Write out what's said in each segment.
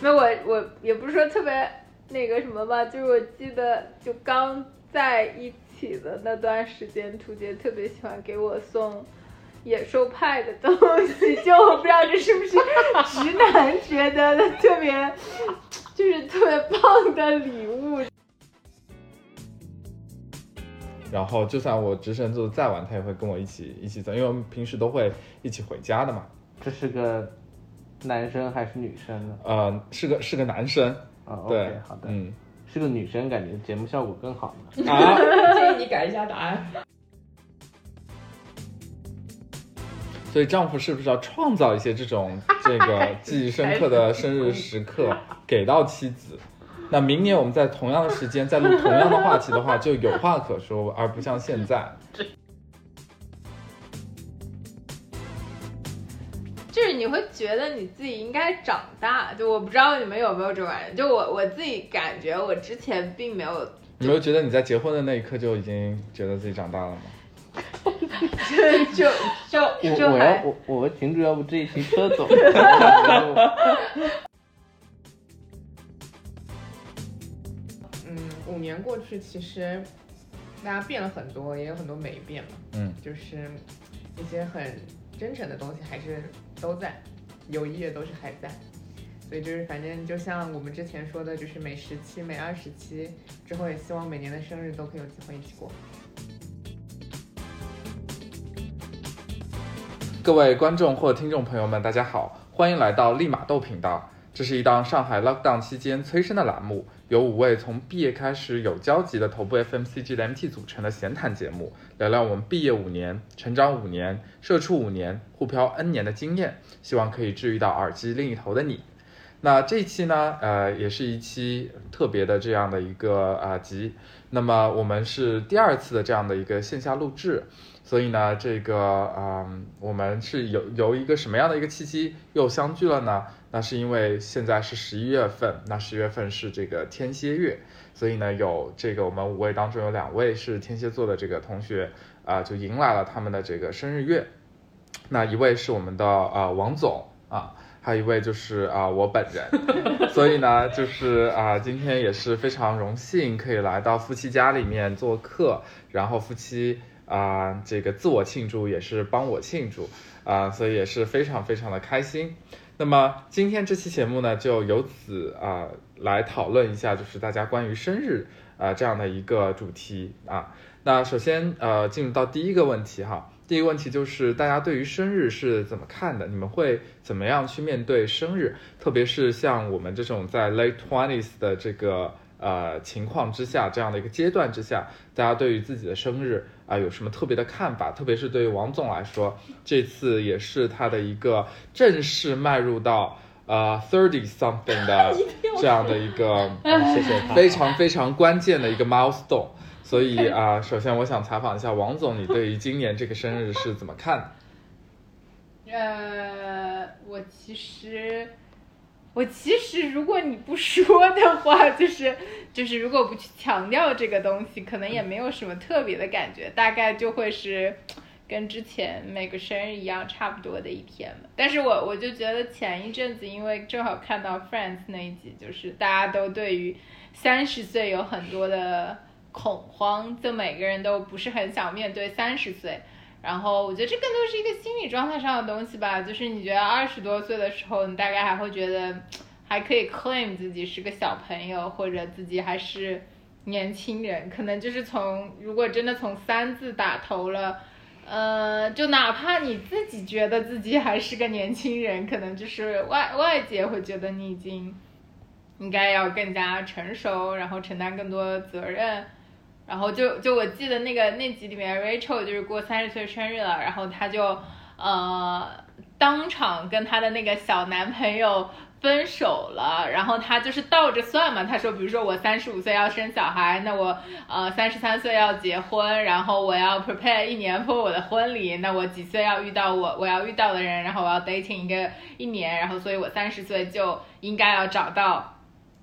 那我我也不是说特别那个什么吧，就是我记得就刚在一起的那段时间，图杰特别喜欢给我送野兽派的东西，就我不知道这是不是直男觉得的特别，就是特别棒的礼物。然后就算我值日生做的再晚，他也会跟我一起一起走，因为我们平时都会一起回家的嘛。这是个男生还是女生呢？呃，是个是个男生，啊对，OK，好的，嗯是个女生，感觉节目效果更好呢。啊，建议你改一下答案。所以丈夫是不是要创造一些这种 这个记忆深刻的生日时刻给到妻子？那明年我们在同样的时间再录同样的话题的话，就有话可说，而不像现在。你会觉得你自己应该长大，就我不知道你们有没有这种感觉，就我我自己感觉我之前并没有，你没有觉得你在结婚的那一刻就已经觉得自己长大了吗？就就我就还我要我我们群主要不这一期车走，嗯，五年过去，其实大家变了很多，也有很多没变嘛。嗯，就是一些很真诚的东西还是都在，友谊也都是还在。所以就是反正就像我们之前说的，就是每十期、每二十期之后，也希望每年的生日都可以有机会一起过。各位观众或听众朋友们，大家好，欢迎来到立马豆频道。这是一档上海 lockdown 期间催生的栏目，由五位从毕业开始有交集的头部 FMCG 的 MT 组成的闲谈节目，聊聊我们毕业五年、成长五年、社畜五年、互漂 N 年的经验，希望可以治愈到耳机另一头的你。那这一期呢，呃，也是一期特别的这样的一个啊、呃集。那么我们是第二次的这样的一个线下录制，所以呢，这个嗯，我们是有由一个什么样的一个契机又相聚了呢？那是因为现在是十一月份，那十月份是这个天蝎月，所以呢，有这个我们五位当中有两位是天蝎座的这个同学啊、就迎来了他们的这个生日月。那一位是我们的呃王总啊，还有一位就是啊、我本人，所以呢，就是啊、今天也是非常荣幸可以来到夫妻家里面做客，然后夫妻啊、这个自我庆祝也是帮我庆祝啊、所以也是非常非常的开心。那么今天这期节目呢，就由此啊、来讨论一下，就是大家关于生日啊、这样的一个主题啊。那首先呃，进入到第一个问题哈，第一个问题就是大家对于生日是怎么看的？你们会怎么样去面对生日？特别是像我们这种在 late twenties 的这个呃情况之下，这样的一个阶段之下，大家对于自己的生日啊、有什么特别的看法？特别是对于王总来说，这次也是他的一个正式迈入到呃 thirty something 的 这样的一个 谢谢。非常非常关键的一个 milestone。所以 啊、首先我想采访一下王总，你对于今年这个生日是怎么看的？呃，我其实，我其实如果你不说的话，就是就是如果不去强调这个东西，可能也没有什么特别的感觉，大概就会是跟之前每个生日一样差不多的一天嘛。但是我我就觉得前一阵子，因为正好看到 Friends 那一集，就是大家都对于三十岁有很多的恐慌，就每个人都不是很想面对三十岁。然后我觉得这更多是一个心理状态上的东西吧，就是你觉得二十多岁的时候，你大概还会觉得还可以 claim 自己是个小朋友，或者自己还是年轻人，可能就是从如果真的从三字打头了。呃，就哪怕你自己觉得自己还是个年轻人，可能就是外外界会觉得你已经应该要更加成熟，然后承担更多责任。然后就就我记得那个那集里面，Rachel 就是过三十岁生日了，然后她就呃当场跟她的那个小男朋友分手了，然后她就是倒着算嘛，她说比如说我三十五岁要生小孩，那我呃三十三岁要结婚，然后我要 prepare 一年 for 我的婚礼，那我几岁要遇到我我要遇到的人，然后我要 dating 一个一年，然后所以我三十岁就应该要找到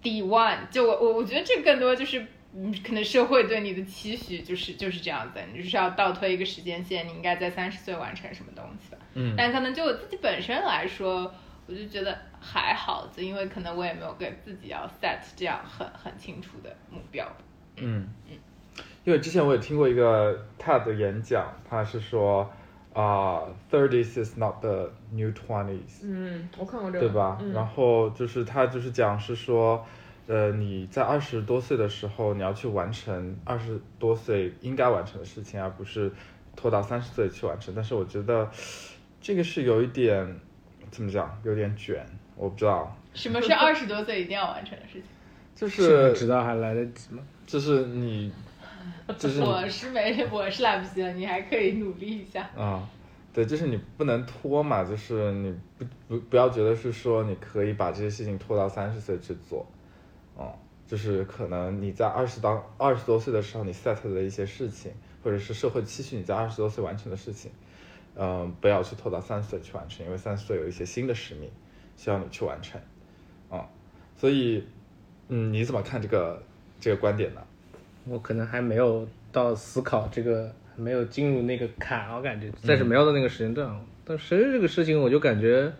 D one，就我我我觉得这更多就是。嗯，可能社会对你的期许就是 就是这样子，你就是要倒推一个时间线，你应该在三十岁完成什么东西吧。嗯但可能就我自己本身来说，我就觉得还好，就因为可能我也没有给自己要 set 这样很很清楚的目标。嗯嗯，因为之前我也听过一个 TED 的演讲，他是说啊、，thirties is not the new twenties，、嗯，我看过这个，对吧？嗯、然后就是他就是讲是说，呃，你在二十多岁的时候，你要去完成二十多岁应该完成的事情，而不是拖到三十岁去完成。但是我觉得这个是有一点怎么讲，有点卷，我不知道，什么是二十多岁一定要完成的事情？就是知道还来得及吗？就是你，就是你我是没，我是来不及了，你还可以努力一下。啊，对，就是你不能拖嘛，就是你不不不要觉得是说你可以把这些事情拖到三十岁去做，哦、就是可能你在二十当二十多岁的时候，你 set 的一些事情，或者是社会期许你在二十多岁完成的事情，嗯、不要去拖到三十岁去完成，因为三十岁有一些新的使命需要你去完成，啊、所以，嗯，你怎么看这个这个观点呢？我可能还没有到思考这个，没有进入那个坎，我感觉暂时没有到那个时间段。但生日这个事情，我就感觉，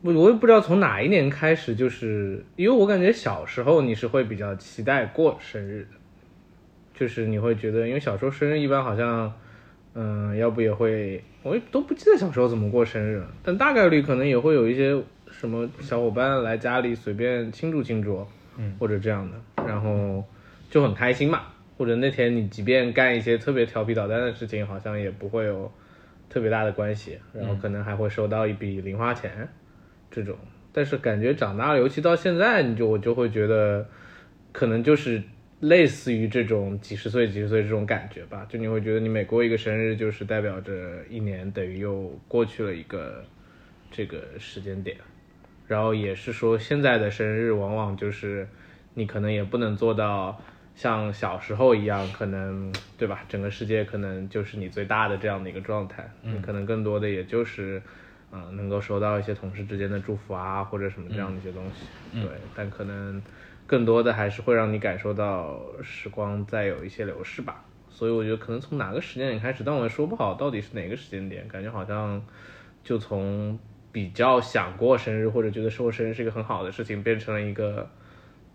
我我也不知道从哪一年开始，就是因为我感觉小时候你是会比较期待过生日的，就是你会觉得，因为小时候生日一般好像，嗯，要不也会，我也都不记得小时候怎么过生日了，但大概率可能也会有一些什么小伙伴来家里随便庆祝庆祝，嗯，或者这样的，然后就很开心嘛。或者那天你即便干一些特别调皮捣蛋的事情，好像也不会有特别大的关系，然后可能还会收到一笔零花钱，这种。但是感觉长大了，尤其到现在，你就我就会觉得，可能就是类似于这种几十岁、几十岁这种感觉吧。就你会觉得你每过一个生日，就是代表着一年等于又过去了一个这个时间点。然后也是说，现在的生日往往就是你可能也不能做到像小时候一样，可能对吧？整个世界可能就是你最大的这样的一个状态，你可能更多的也就是，嗯、能够收到一些同事之间的祝福啊，或者什么这样的一些东西，对。但可能更多的还是会让你感受到时光在有一些流逝吧。所以我觉得可能从哪个时间点开始，但我也说不好到底是哪个时间点，感觉好像就从比较想过生日或者觉得过生日是一个很好的事情，变成了一个，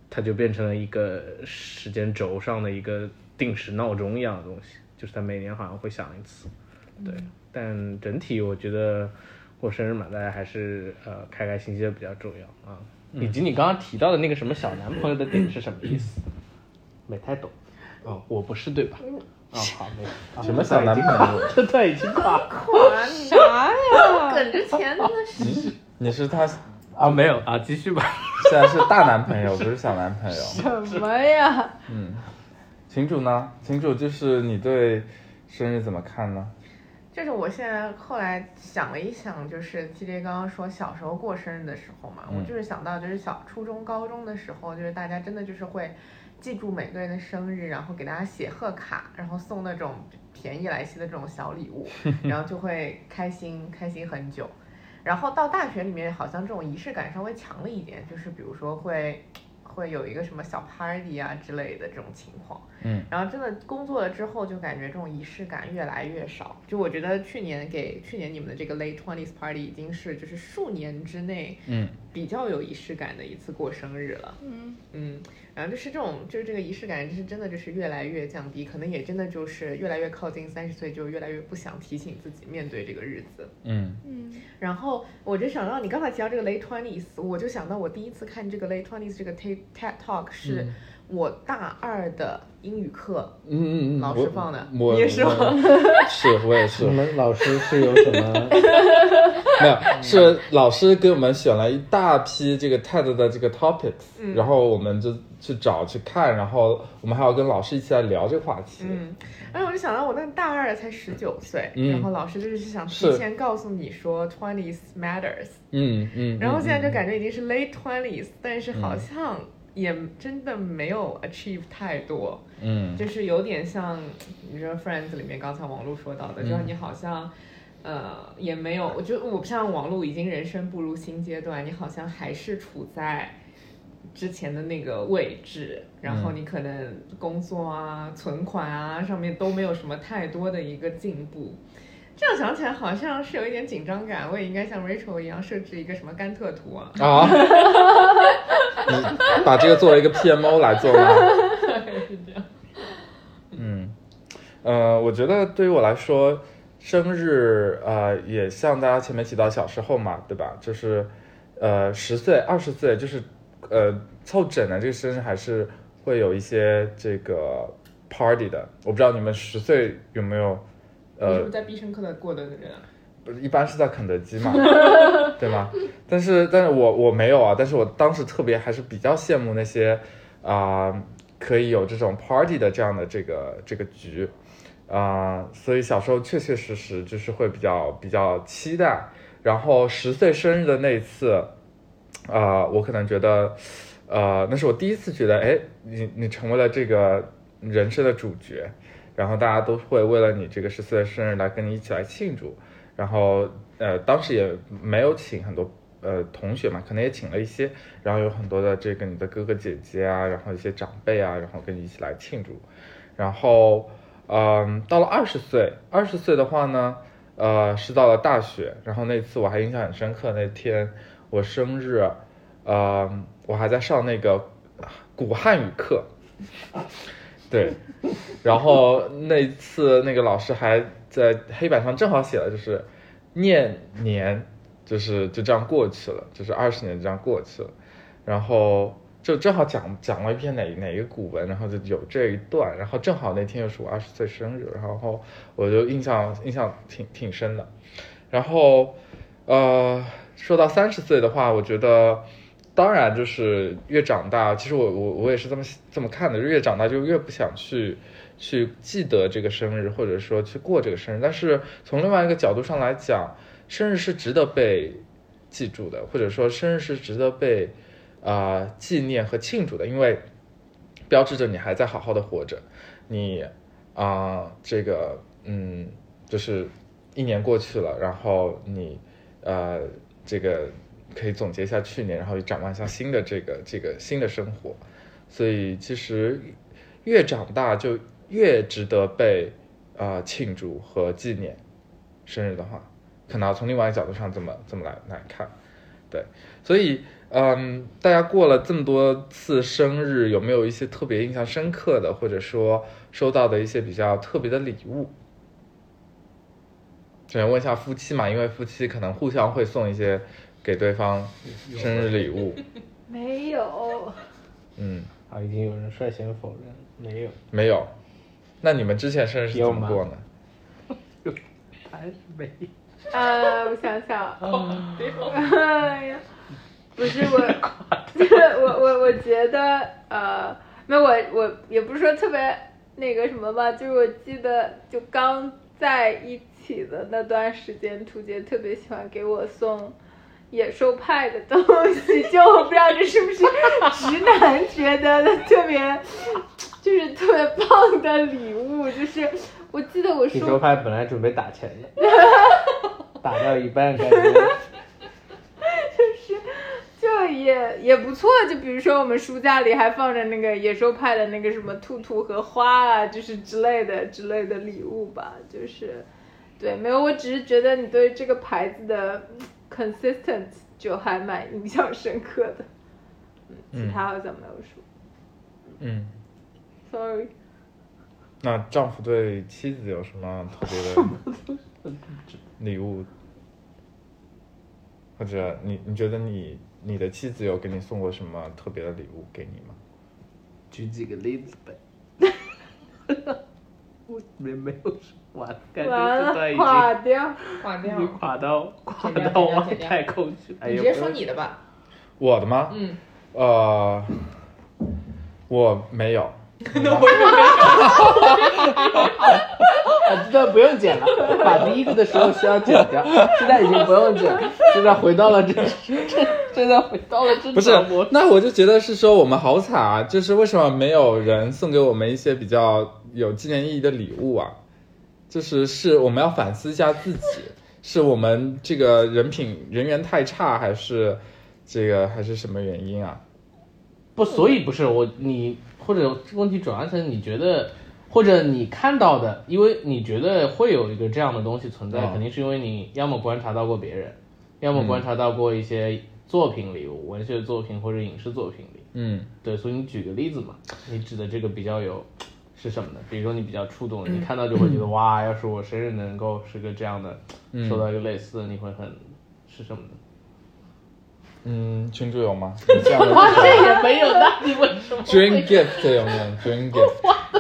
它就变成了一个时间轴上的一个定时闹钟一样的东西，就是它每年好像会响一次，对。但整体我觉得过生日嘛，大家还是呃开开心心的比较重要啊。以及你刚刚提到的那个什么小男朋友的点是什么意思？没太懂。哦，我不是对吧？哦，好，没啊什么小男朋友？这段已经垮哇，你啥呀？梗之前真的是你是他啊，没有啊，继续吧。现在是大男朋友，不是小男朋友。什么呀？嗯，群主呢？群主就是你对生日怎么看呢？就是我现在后来想了一想，就是 TJ 刚刚说小时候过生日的时候嘛，嗯我就是想到就是小初中、高中的时候，就是大家真的就是会记住每个人的生日，然后给大家写贺卡，然后送那种便宜来袭的这种小礼物，然后就会开心开心很久。然后到大学里面，好像这种仪式感稍微强了一点，就是比如说会会有一个什么小 party 啊之类的这种情况。嗯，然后真的工作了之后，就感觉这种仪式感越来越少。就我觉得去年给去年你们的这个 late twenties party 已经是就是数年之内嗯比较有仪式感的一次过生日了。嗯，嗯，然后就是这种就是这个仪式感，就是真的就是越来越降低，可能也真的就是越来越靠近三十岁，就越来越不想提醒自己面对这个日子。嗯嗯然后我就想到你刚才提到这个 late twenties，我就想到我第一次看这个 late twenties 这个 TED TED Talk 是我大二的英语课，嗯嗯嗯，老师放的我你也是吗？我是，我也是。你，们老师是有什么？没有，是老师给我们选了一大批这个 TED 的这个 topics，、嗯。然后我们就去找去看，然后我们还要跟老师一起来聊这个话题。嗯，然后我就想到我那大二才十九岁，嗯。然后老师就是想提前告诉你说 twenties matters，嗯嗯，然后现在就。嗯感觉已经是 late twenties，但是好像也真的没有 achieve 太多，嗯就是有点像你说 Friends 里面刚才王璐说到的，嗯就是你好像。呃，也没有，我觉得我不像王璐已经人生步入新阶段，你好像还是处在之前的那个位置，然后嗯你可能工作啊、存款啊上面都没有什么太多的一个进步，这样想起来好像是有一点紧张感，我也应该像 Rachel 一样设置一个什么甘特图啊。啊，你 把这个作为一个 PMO 来做吗？是这样。嗯，呃，我觉得对于我来说，生日呃也像大家前面提到小时候嘛，对吧？就是呃十岁、二十岁，就是呃凑整的这个生日还是会有一些这个 party 的。我不知道你们十岁有没有呃你是在必胜客的过的人啊？不是一般是在肯德基嘛，对吗？但是，但是我我没有啊，但是我当时特别还是比较羡慕那些啊、可以有这种 party 的这样的这个这个局啊、所以小时候确确实实就是会比较比较期待。然后十岁生日的那一次，啊、我可能觉得，呃，那是我第一次觉得，哎，你你成为了这个人生的主角，然后大家都会为了你这个十岁的生日来跟你一起来庆祝。然后呃，当时也没有请很多呃同学嘛，可能也请了一些，然后有很多的这个你的哥哥姐姐啊，然后一些长辈啊，然后跟你一起来庆祝。然后嗯，到了二十岁，二十岁的话呢，呃，是到了大学，然后那次我还印象很深刻，那天我生日，呃，我还在上那个古汉语课。对，然后那次那个老师还在黑板上正好写了，就是念年，就是就这样过去了，就是二十年这样过去了，然后就正好讲讲了一篇哪哪一个古文，然后就有这一段，然后正好那天又是我二十岁生日，然后我就印象印象挺挺深的，然后呃，说到三十岁的话，我觉得。当然，就是越长大，其实我我我也是这么这么看的，越长大就越不想去去记得这个生日，或者说去过这个生日。但是从另外一个角度上来讲，生日是值得被记住的，或者说生日是值得被啊、纪念和庆祝的，因为标志着你还在好好的活着，你啊、这个嗯，就是一年过去了，然后你呃这个。可以总结一下去年，然后也展望一下新的这个这个新的生活，所以其实越长大就越值得被啊、庆祝和纪念。生日的话，可能要从另外一个角度上这么这么来来看，对，所以嗯，大家过了这么多次生日，有没有一些特别印象深刻的，或者说收到的一些比较特别的礼物？首先问一下夫妻嘛，因为夫妻可能互相会送一些。给对方生日礼物，没有，嗯，啊，已经有人率先否认，没有，没有。那你们之前生日是怎么过呢？还是没有。呃，我想想，哎呀，不是我，我我我觉得呃，没有我我也不是说特别那个什么吧，就是我记得就刚在一起的那段时间，图杰特别喜欢给我送。野兽派的东西，就我不知道这是不是直男觉得的特别，就是特别棒的礼物。就是我记得我说野兽派本来准备打钱的，打到一半感觉，就是就也也不错。就比如说我们书架里还放着那个野兽派的那个什么兔兔和花啊，就是之类的之类的礼物吧。就是对，没有，我只是觉得你对这个牌子的。Consistent 就还蛮印象深刻的，嗯，其他好像没有说，嗯，sorry。那丈夫对妻子有什么特别的礼物？或者你你觉得你你的妻子有给你送过什么特别的礼物给你吗？举几个例子呗。我没没有完，感觉这段已经垮掉，垮掉，已经垮到垮到外太空去。你直接说你的吧。我的吗？嗯。呃，我没有。那我也没有。啊，这段不用剪了，把第一个的时候需要剪掉，现在已经不用剪，现在回到了这这，现在回到了这。不是，那我就觉得是说我们好惨啊！就是为什么没有人送给我们一些比较有纪念意义的礼物啊？就是是我们要反思一下自己，是我们这个人品人缘太差，还是这个还是什么原因啊？不，所以不是我你或者问题转换成你觉得或者你看到的，因为你觉得会有一个这样的东西存在，嗯肯定是因为你要么观察到过别人，要么观察到过一些作品里，文学作品或者影视作品里。嗯对，所以你举个例子嘛，你指的这个比较有是什么呢？比如说你比较触动，你看到就会觉得哇，要是我生日能够是个这样的，收到一个类似的，你会很是什么呢？嗯，群主有吗？你这样的这也没有，那你为什么 dream gift 有没有？dream gift 那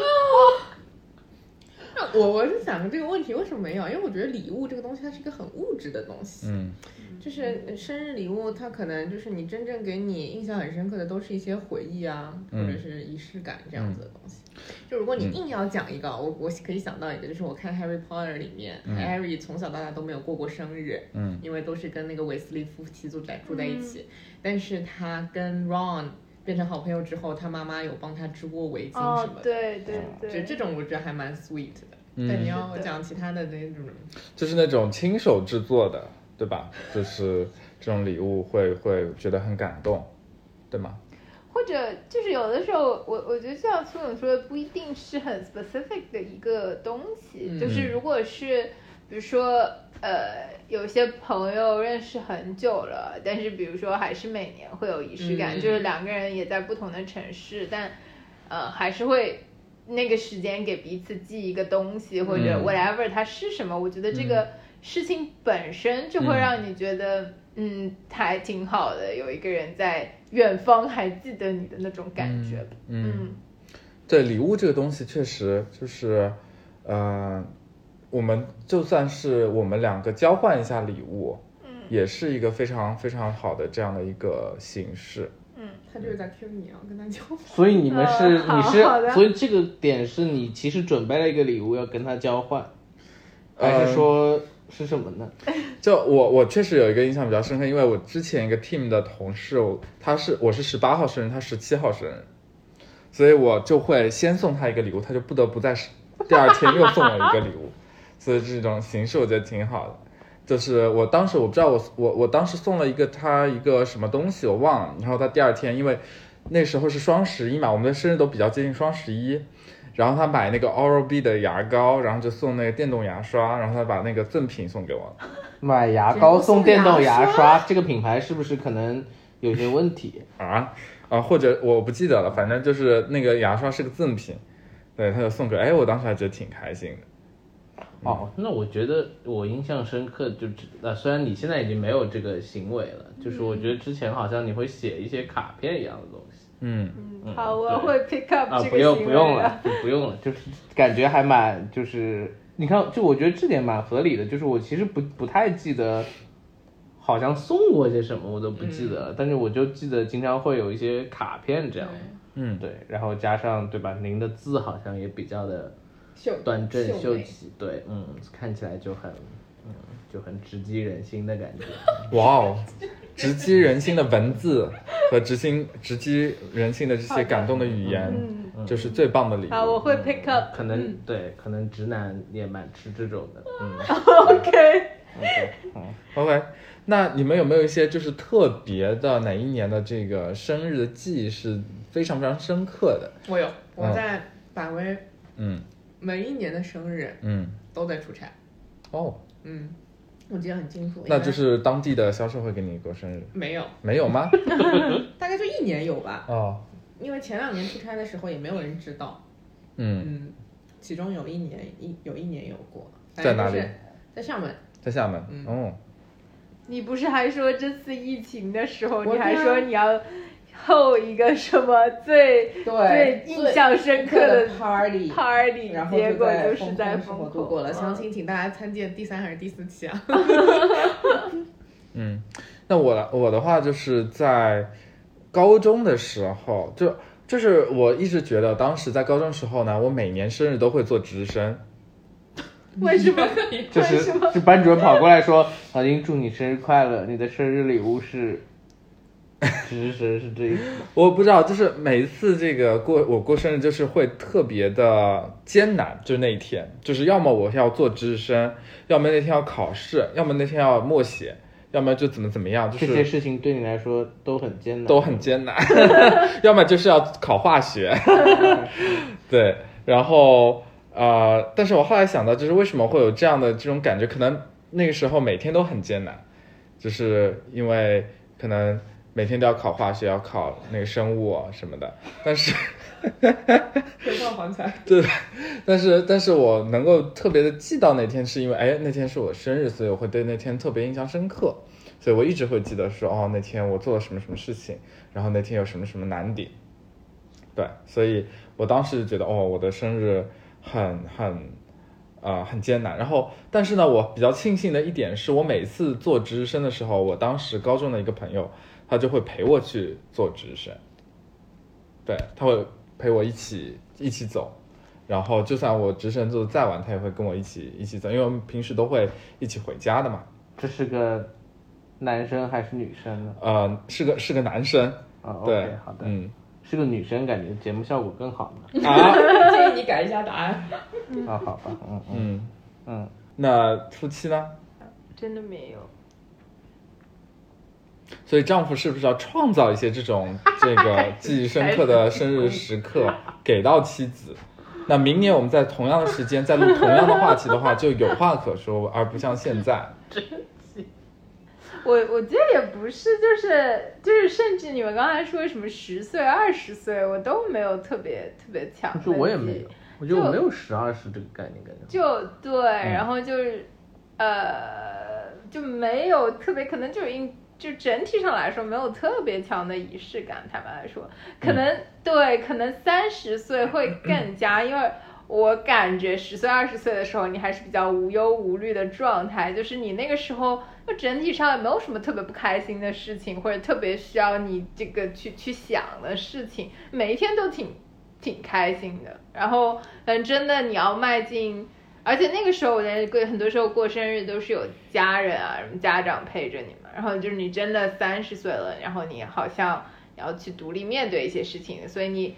我我是想这个问题为什么没有？因为我觉得礼物这个东西它是一个很物质的东西，嗯。就是生日礼物，它可能就是你真正给你印象很深刻的都是一些回忆啊，或嗯。者是仪式感这样子的东西。就如果你硬要讲一个，我我可以想到一个，就是我看《Harry Potter》里面、h a r r y 从小到大都没有过过生日，嗯。因为都是跟那个韦斯利夫妻住在住在一起，但是他跟 Ron 变成好朋友之后，他妈妈有帮他织过围巾什哦么，的。对对对。就对，这种我觉得还蛮 sweet 的，嗯但你要我讲其他的那种，就是那种亲手制作的，对吧？就是这种礼物会会觉得很感动，对吗？或者就是有的时候，我我觉得像苏总说的，不一定是很 specific 的一个东西。嗯就是如果是比如说呃，有些朋友认识很久了，但是比如说还是每年会有仪式感，嗯就是两个人也在不同的城市，但呃还是会那个时间给彼此寄一个东西或者嗯 whatever 它是什么，我觉得这个事情本身就会嗯让你觉得。嗯，还挺好的，有一个人在远方还记得你的那种感觉。嗯嗯对，礼物这个东西确实就是，呃，我们就算是我们两个交换一下礼物，嗯也是一个非常非常好的这样的一个形式。嗯，他就是在 Q 你啊，跟他交换。所以你们是、呃你是，所以这个点是你其实准备了一个礼物要跟他交换，还呃是说是什么呢？就我我确实有一个印象比较深刻，因为我之前一个 team 的同事，我他是我是十八号生日，他十七号生日，所以我就会先送他一个礼物，他就不得不在第二天又送我一个礼物，所以这种形式我觉得挺好的。就是我当时我不知道我我我当时送了一个他一个什么东西我忘了，然后他第二天因为那时候是双十一嘛，我们的生日都比较接近双十一，然后他买那个 Oral B 的牙膏，然后就送那个电动牙刷，然后他把那个赠品送给我了。买牙膏送电动牙刷，这个品牌是不是可能有些问题？啊啊，或者我不记得了，反正就是那个牙刷是个赠品，对，他就送给，哎，我当时还觉得挺开心的。哦，那我觉得我印象深刻就只呃，虽然你现在已经没有这个行为了，就是我觉得之前好像你会写一些卡片一样的东西。嗯。嗯好，我会 pick up 啊，这不用个行为不用了，就不用了，就是感觉还蛮就是你看，就我觉得这点蛮合理的，就是我其实不不太记得。好像送过些什么我都不记得了，但是我就记得经常会有一些卡片这样，嗯，对，然后加上对吧，您的字好像也比较的秀端正秀气，对，嗯，看起来就很，嗯，就很直击人心的感觉。哇哦，直击人心的文字和直心直击人心的这些感动的语言，嗯，就是最棒的礼好，物。我会 pick up。可能、对，可能直男也蛮吃这种的，嗯 OK，，OK，好，OK，那你们有没有一些就是特别的哪一年的这个生日的记忆是非常非常深刻的？我有，我嗯在百威嗯每一年的生日嗯，都在出差，哦，嗯，我记得很清楚。那就是当地的销售会给你过生日，没有，没有吗？大概就一年有吧，哦，因为前两年出差的时候也没有人知道，嗯，嗯，其中有一年一有一年有过，在哪里？在厦门，在厦门。嗯哦，你不是还说这次疫情的时候，你还说你要后一个什么最最印象深刻的 party。party，然后结果就是在风口度过了，嗯详情请大家参见第三还是第四期啊？嗯，那我我的话就是在高中的时候，就就是我一直觉得当时在高中时候呢，我每年生日都会做值日生。为什么？就是为什么？是班主任跑过来说，老金祝你生日快乐，你的生日礼物是，值日生是这一次，我不知道，就是每一次这个过我过生日，就是会特别的艰难，就是那一天，就是要么我要做值日生，要么那天要考试，要么那天要默写，要么就怎么怎么样，就这些事情对你来说都很艰难，都很艰难，要么就是要考化学，对，然后呃，但是我后来想到，就是为什么会有这样的这种感觉？可能那个时候每天都很艰难，就是因为可能每天都要考化学，要考那个生物啊什么的。但是，天放黄彩，对，但是但是我能够特别的记到那天，是因为哎那天是我生日，所以我会对那天特别印象深刻，所以我一直会记得说哦那天我做了什么什么事情，然后那天有什么什么难点。对，所以我当时就觉得，哦，我的生日很很，呃，很艰难。然后，但是呢，我比较庆幸的一点是，我每次做值日生的时候，我当时高中的一个朋友，他就会陪我去做值日生。对，他会陪我一起一起走。然后，就算我值日生做的再晚，他也会跟我一起一起走，因为我们平时都会一起回家的嘛。这是个男生还是女生呢？呃，是个是个男生。啊对，OK，好的，嗯是个女生，感觉节目效果更好呢。啊，建议你改一下答案。啊，好吧，嗯嗯嗯，嗯，那夫妻呢？真的没有。所以丈夫是不是要创造一些这种 这个记忆深刻的生日时刻给到妻子？那明年我们在同样的时间再录同样的话题的话，就有话可说，而不像现在。我我觉得也不是，就是就是，甚至你们刚才说什么十岁、二十岁，我都没有特别特别强。就我也没有，我觉得我没有十二十这个概念，感觉。就对，然后就是，呃，就没有特别，可能就是因就整体上来说没有特别强的仪式感。坦白来说，可能、对，可能三十岁会更加，因为我感觉十岁、二十岁的时候，你还是比较无忧无虑的状态，就是你那个时候，就整体上也没有什么特别不开心的事情，或者特别需要你这个去去想的事情，每一天都挺挺开心的。然后，嗯，真的你要迈进。而且那个时候，我连过很多时候过生日都是有家人啊，什么家长陪着你嘛。然后就是你真的三十岁了，然后你好像要去独立面对一些事情，所以你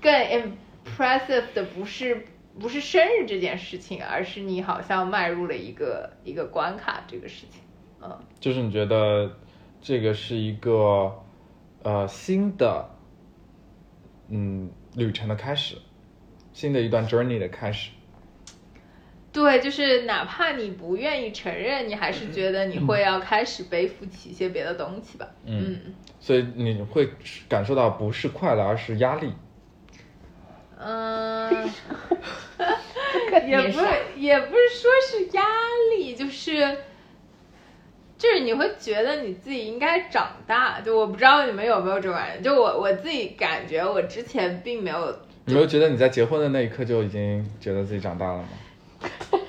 更 impressive 的不是不是生日这件事情，而是你好像迈入了一个一个关卡这个事情。嗯，就是你觉得这个是一个呃新的嗯旅程的开始，新的一段 journey 的开始。对，就是哪怕你不愿意承认，你还是觉得你会要开始背负起一些别的东西吧。嗯所以你会感受到不是快乐，而是压力。嗯，也不是，也不是说是压力，就是，就是你会觉得你自己应该长大。就我不知道你们有没有这种感觉，就我我自己感觉我之前并没有，你没有觉得你在结婚的那一刻就已经觉得自己长大了吗？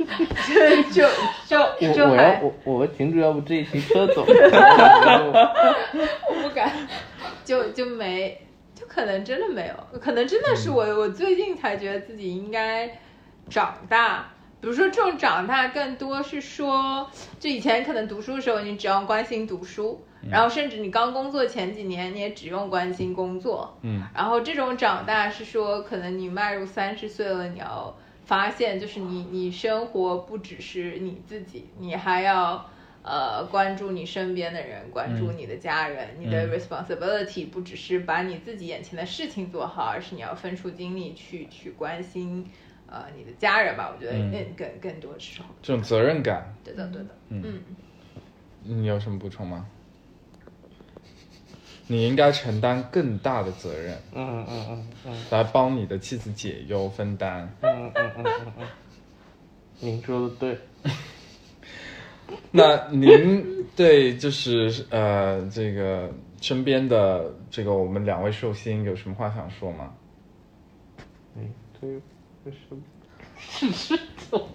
就就就就我我要还我我们群主要不这一期车走，我不敢，就就没，就可能真的没有，可能真的是我我最近才觉得自己应该长大。比如说这种长大，更多是说，就以前可能读书的时候，你只要关心读书，然后甚至你刚工作前几年，你也只用关心工作。嗯然后这种长大是说，可能你迈入三十岁了，你要发现，就是你你生活不只是你自己，你还要呃关注你身边的人，关注你的家人，你的嗯 responsibility 不只是把你自己眼前的事情做好，而是你要分出精力去去关心呃你的家人吧。我觉得嗯更更更多时候，这种责任感，对的对的，嗯嗯。你有什么补充吗？你应该承担更大的责任，嗯嗯嗯嗯来帮你的妻子解忧分担。嗯嗯嗯嗯嗯，您说的对。那您对就是呃这个身边的这个我们两位寿星有什么话想说吗？嗯，对，为什 么？是是，我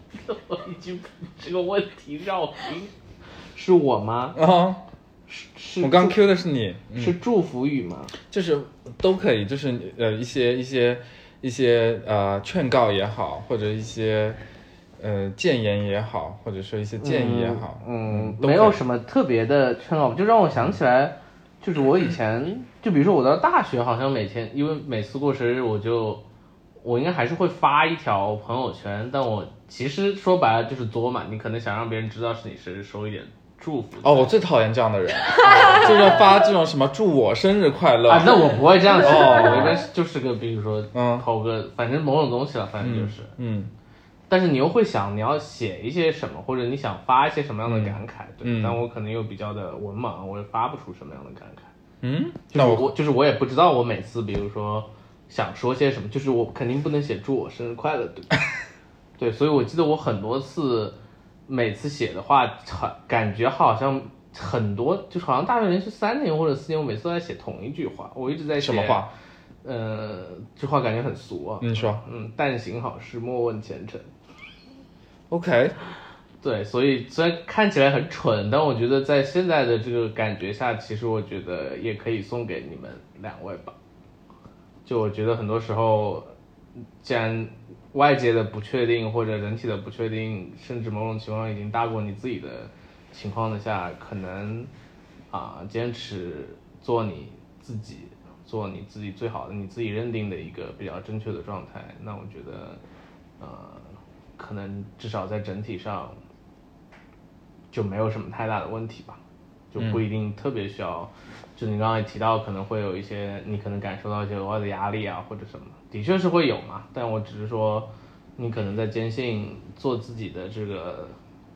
我已经这个问题绕晕。是我吗？啊，是是我刚 Q 的是你，嗯是祝福语吗？就是都可以，就是呃一些一些一些呃劝告也好，或者一些呃谏言也好，或者说一些建议也好，嗯，没有什么特别的劝告，就让我想起来，就是我以前，就比如说我到大学，好像每天，因为每次过生日，我就我应该还是会发一条朋友圈，但我其实说白了就是作嘛，你可能想让别人知道是你生日，收一点祝福哦，我最讨厌这样的人，就是发这种什么祝我生日快乐。啊，那我不会这样写，哦我一般就是个比如说嗯。投个反正某种东西了，反正就是。嗯但是你又会想你要写一些什么，或者你想发一些什么样的感慨，对。嗯。但我可能又比较的文盲，我也发不出什么样的感慨。嗯，就是那我我就是我也不知道我每次比如说想说些什么，就是我肯定不能写祝我生日快乐，对。对，所以我记得我很多次每次写的话，很感觉好像很多，就是好像大概连续三年或者四年，我每次都在写同一句话，我一直在写什么话？呃，这话感觉很俗啊。你说嗯，但行好事，莫问前程。OK，对，所以虽然看起来很蠢，但我觉得在现在的这个感觉下，其实我觉得也可以送给你们两位吧。就我觉得很多时候，既然外界的不确定或者人体的不确定，甚至某种情况已经大过你自己的情况的下，可能啊、坚持做你自己，做你自己最好的、你自己认定的一个比较正确的状态，那我觉得，呃，可能至少在整体上就没有什么太大的问题吧，就不一定特别需要。就你刚刚也提到，可能会有一些你可能感受到一些额外的压力啊，或者什么，的确是会有嘛。但我只是说，你可能在坚信做自己的这个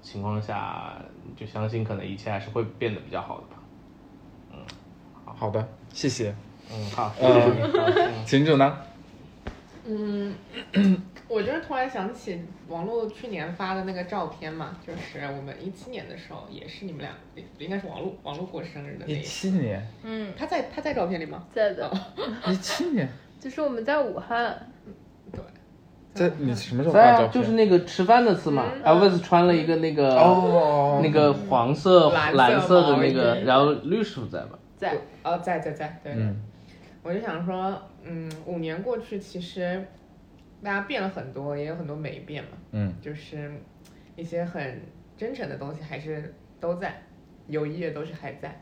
情况下，就相信可能一切还是会变得比较好的吧。嗯好的，谢谢。嗯，好，嗯谢谢你。好嗯群主呢？嗯，我就是突然想起王璐去年发的那个照片嘛，就是我们一七年的时候，也是你们俩，应该是王璐王璐过生日的那一年，嗯，他在他在照片里吗？在的，一七年，就是我们在武汉，对，在你什么时候发照片？就是那个吃饭那次嘛，Elvis 穿了一个那个哦，那个黄色蓝色蓝色的那个，然后律师傅在吗？在哦，在在在，对，嗯我就想说，嗯，五年过去，其实大家变了很多，也有很多没变嘛，嗯就是一些很真诚的东西还是都在，友谊也都是还在，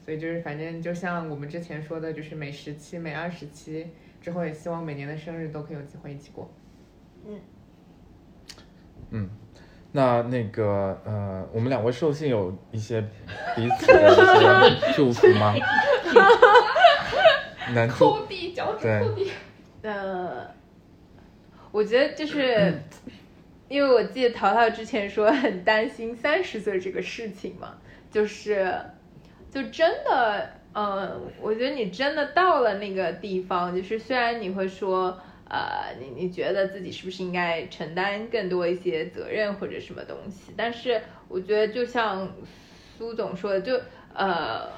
所以就是反正就像我们之前说的，就是每十期、每二十期之后，也希望每年的生日都可以有机会一起过。嗯。嗯那那个呃，我们两位寿星有一些彼此的一些祝福吗？能祝地，脚趾抠地。呃，我觉得就是，因为我记得淘淘之前说很担心三十岁这个事情嘛，就是，就真的，嗯，我觉得你真的到了那个地方，就是虽然你会说，呃，你你觉得自己是不是应该承担更多一些责任或者什么东西，但是我觉得就像苏总说的，就呃。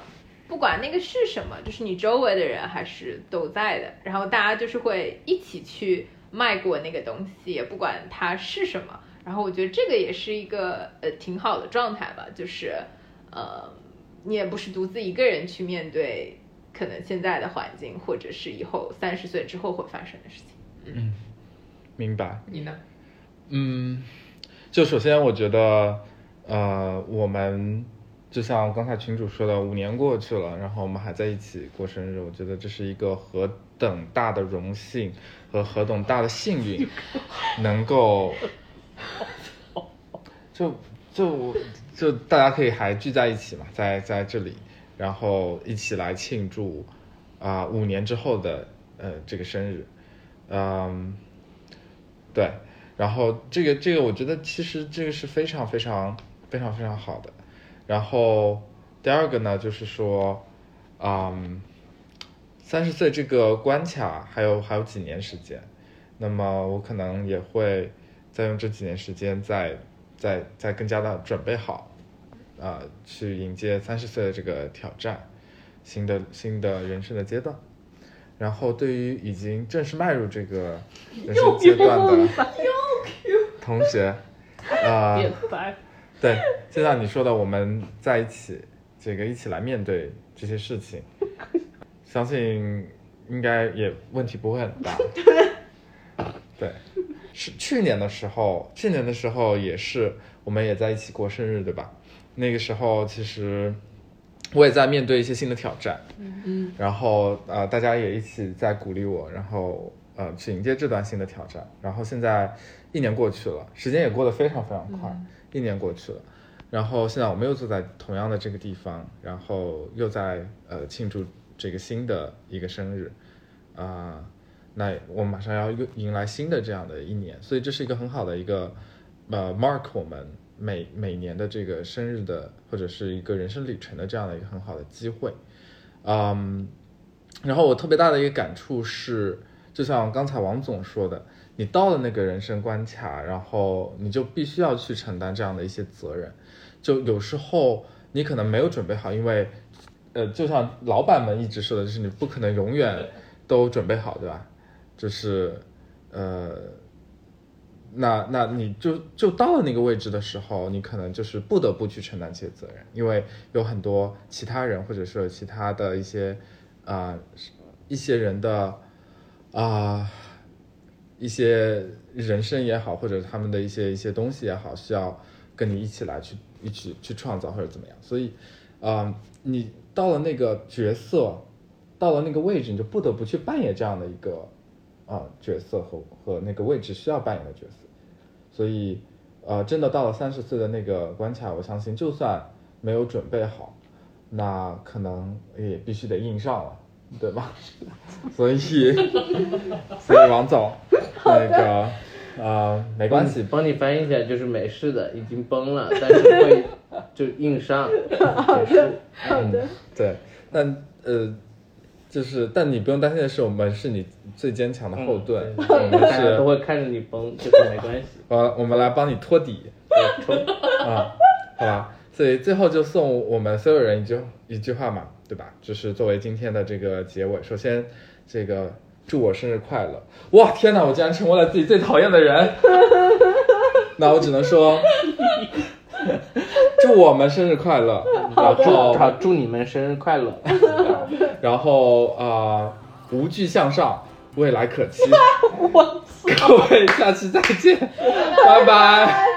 不管那个是什么，就是你周围的人还是都在的，然后大家就是会一起去迈过那个东西，也不管它是什么。然后我觉得这个也是一个呃挺好的状态吧，就是呃你也不是独自一个人去面对可能现在的环境，或者是以后三十岁之后会发生的事情。嗯明白。你呢？嗯，就首先我觉得，呃，我们就像刚才群主说的，五年过去了，然后我们还在一起过生日，我觉得这是一个何等大的荣幸和何等大的幸运，能够，就就就大家可以还聚在一起嘛，在在这里，然后一起来庆祝啊、五年之后的呃这个生日，嗯。对，然后这个这个，我觉得其实这个是非常非常非常非常好的。然后第二个呢，就是说，嗯，三十岁这个关卡还有还有几年时间，那么我可能也会再用这几年时间再再再更加的准备好，啊、去迎接三十岁的这个挑战，新的新的人生的阶段。然后对于已经正式迈入这个人生阶段的同学，啊、对，就像你说的，我们在一起，这个一起来面对这些事情，相信应该也问题不会很大。对，是去年的时候，去年的时候也是，我们也在一起过生日，对吧？那个时候其实我也在面对一些新的挑战，嗯嗯，然后呃，大家也一起在鼓励我，然后呃，去迎接这段新的挑战。然后现在一年过去了，时间也过得非常非常快，一年过去了。然后现在我们又坐在同样的这个地方，然后又在呃庆祝这个新的一个生日，啊、那我们马上要又迎来新的这样的一年，所以这是一个很好的一个呃 mark 我们每每年的这个生日的或者是一个人生旅程的这样的一个很好的机会，嗯，然后我特别大的一个感触是，就像刚才王总说的，你到了那个人生关卡，然后你就必须要去承担这样的一些责任。就有时候你可能没有准备好，因为呃，就像老板们一直说的，就是你不可能永远都准备好，对吧？就是呃，那那你就就到了那个位置的时候，你可能就是不得不去承担这些责任，因为有很多其他人或者是其他的一些啊、一些人的啊、一些人生也好，或者他们的一些一些东西也好，需要跟你一起来去一起去创造或者怎么样。所以，啊、你到了那个角色，到了那个位置，你就不得不去扮演这样的一个啊、角色和和那个位置需要扮演的角色。所以，呃，真的到了三十岁的那个关卡，我相信就算没有准备好，那可能也必须得硬上了，对吧？所以，所以王总，那个，呃，没关系，帮你翻译一下，就是没事的，已经崩了，但是会就硬上。好的，好的，对，但呃，就是，但你不用担心的是，我们是你最坚强的后盾，嗯我们大家是都会看着你崩，这个没关系。呃，我们来帮你托底 啊，好吧。所以最后就送我们所有人一句一句话嘛，对吧？就是作为今天的这个结尾，首先这个祝我生日快乐！哇，天哪，我竟然成为了自己最讨厌的人。那我只能说，祝我们生日快乐，然后好，祝你们生日快乐！然后啊、呃无惧向上，未来可期。各位，下期再见，拜拜。